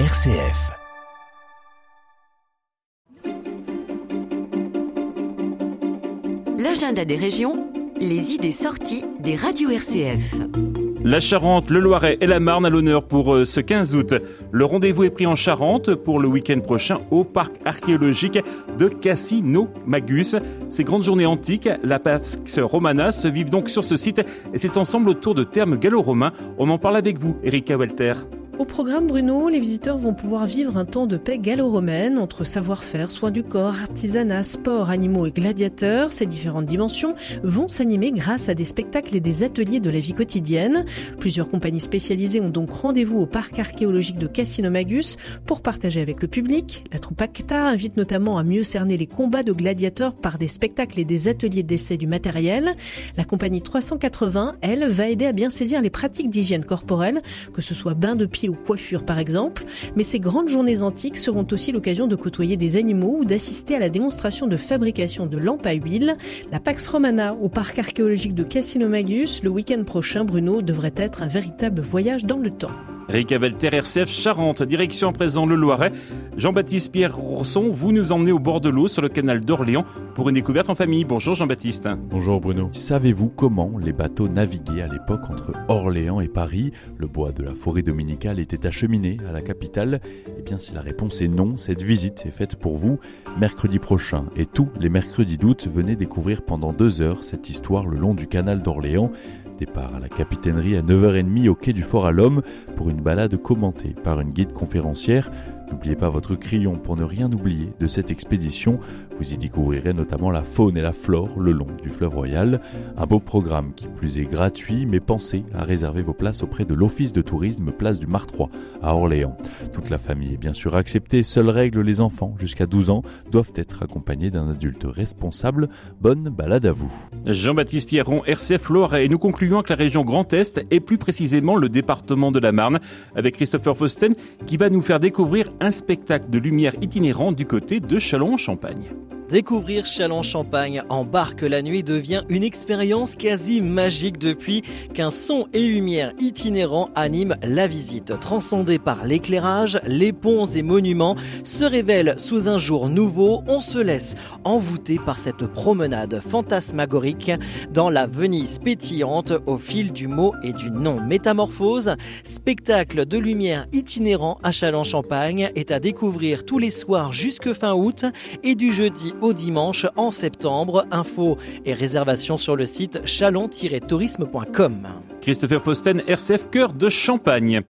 RCF. L'agenda des régions, les idées sorties des radios RCF. La Charente, le Loiret et la Marne à l'honneur pour euh, ce 15 août. Le rendez-vous est pris en Charente pour le week-end prochain au parc archéologique de Cassino-Magus. Ces grandes journées antiques, la Pax Romana, se vivent donc sur ce site et c'est ensemble autour de termes gallo-romains. On en parle avec vous, Erika Welter. Au programme Bruno, les visiteurs vont pouvoir vivre un temps de paix gallo-romaine entre savoir-faire, soins du corps, artisanat, sport, animaux et gladiateurs. Ces différentes dimensions vont s'animer grâce à des spectacles et des ateliers de la vie quotidienne. Plusieurs compagnies spécialisées ont donc rendez-vous au parc archéologique de Cassinomagus pour partager avec le public. La troupe Acta invite notamment à mieux cerner les combats de gladiateurs par des spectacles et des ateliers d'essai du matériel. La compagnie 380, elle, va aider à bien saisir les pratiques d'hygiène corporelle, que ce soit bain de pied ou coiffure par exemple, mais ces grandes journées antiques seront aussi l'occasion de côtoyer des animaux ou d'assister à la démonstration de fabrication de lampes à huile. La Pax Romana au parc archéologique de Cassinomagus le week-end prochain, Bruno, devrait être un véritable voyage dans le temps. Rika Velter, RCF Charente, direction à présent le Loiret. Jean-Baptiste Pierre Rousson, vous nous emmenez au bord de l'eau sur le canal d'Orléans pour une découverte en famille. Bonjour Jean-Baptiste. Bonjour Bruno. Savez-vous comment les bateaux naviguaient à l'époque entre Orléans et Paris? Le bois de la forêt dominicale était acheminé à la capitale Eh bien si la réponse est non, cette visite est faite pour vous mercredi prochain. Et tous les mercredis d'août, venez découvrir pendant deux heures cette histoire le long du canal d'Orléans. Départ à la capitainerie à 9h30 au quai du Fort à l'Homme pour une balade commentée par une guide conférencière N'oubliez pas votre crayon pour ne rien oublier de cette expédition. Vous y découvrirez notamment la faune et la flore le long du fleuve royal. Un beau programme qui plus est gratuit, mais pensez à réserver vos places auprès de l'Office de tourisme Place du Mar 3 à Orléans. Toute la famille est bien sûr acceptée. Seule règle, les enfants jusqu'à 12 ans doivent être accompagnés d'un adulte responsable. Bonne balade à vous. Jean-Baptiste Pierron, RCF Loire, et nous concluons avec la région Grand Est et plus précisément le département de la Marne avec Christopher Fausten qui va nous faire découvrir un spectacle de lumière itinérant du côté de Chalon-en-Champagne. Découvrir Chalon-Champagne en barque la nuit devient une expérience quasi magique depuis qu'un son et lumière itinérant anime la visite. Transcendé par l'éclairage, les ponts et monuments se révèlent sous un jour nouveau. On se laisse envoûter par cette promenade fantasmagorique dans la Venise pétillante au fil du mot et du nom. Métamorphose, spectacle de lumière itinérant à Chalon-Champagne est à découvrir tous les soirs jusque fin août et du jeudi au dimanche en septembre. Infos et réservations sur le site chalon-tourisme.com. Christopher Fausten, RCF Cœur de Champagne.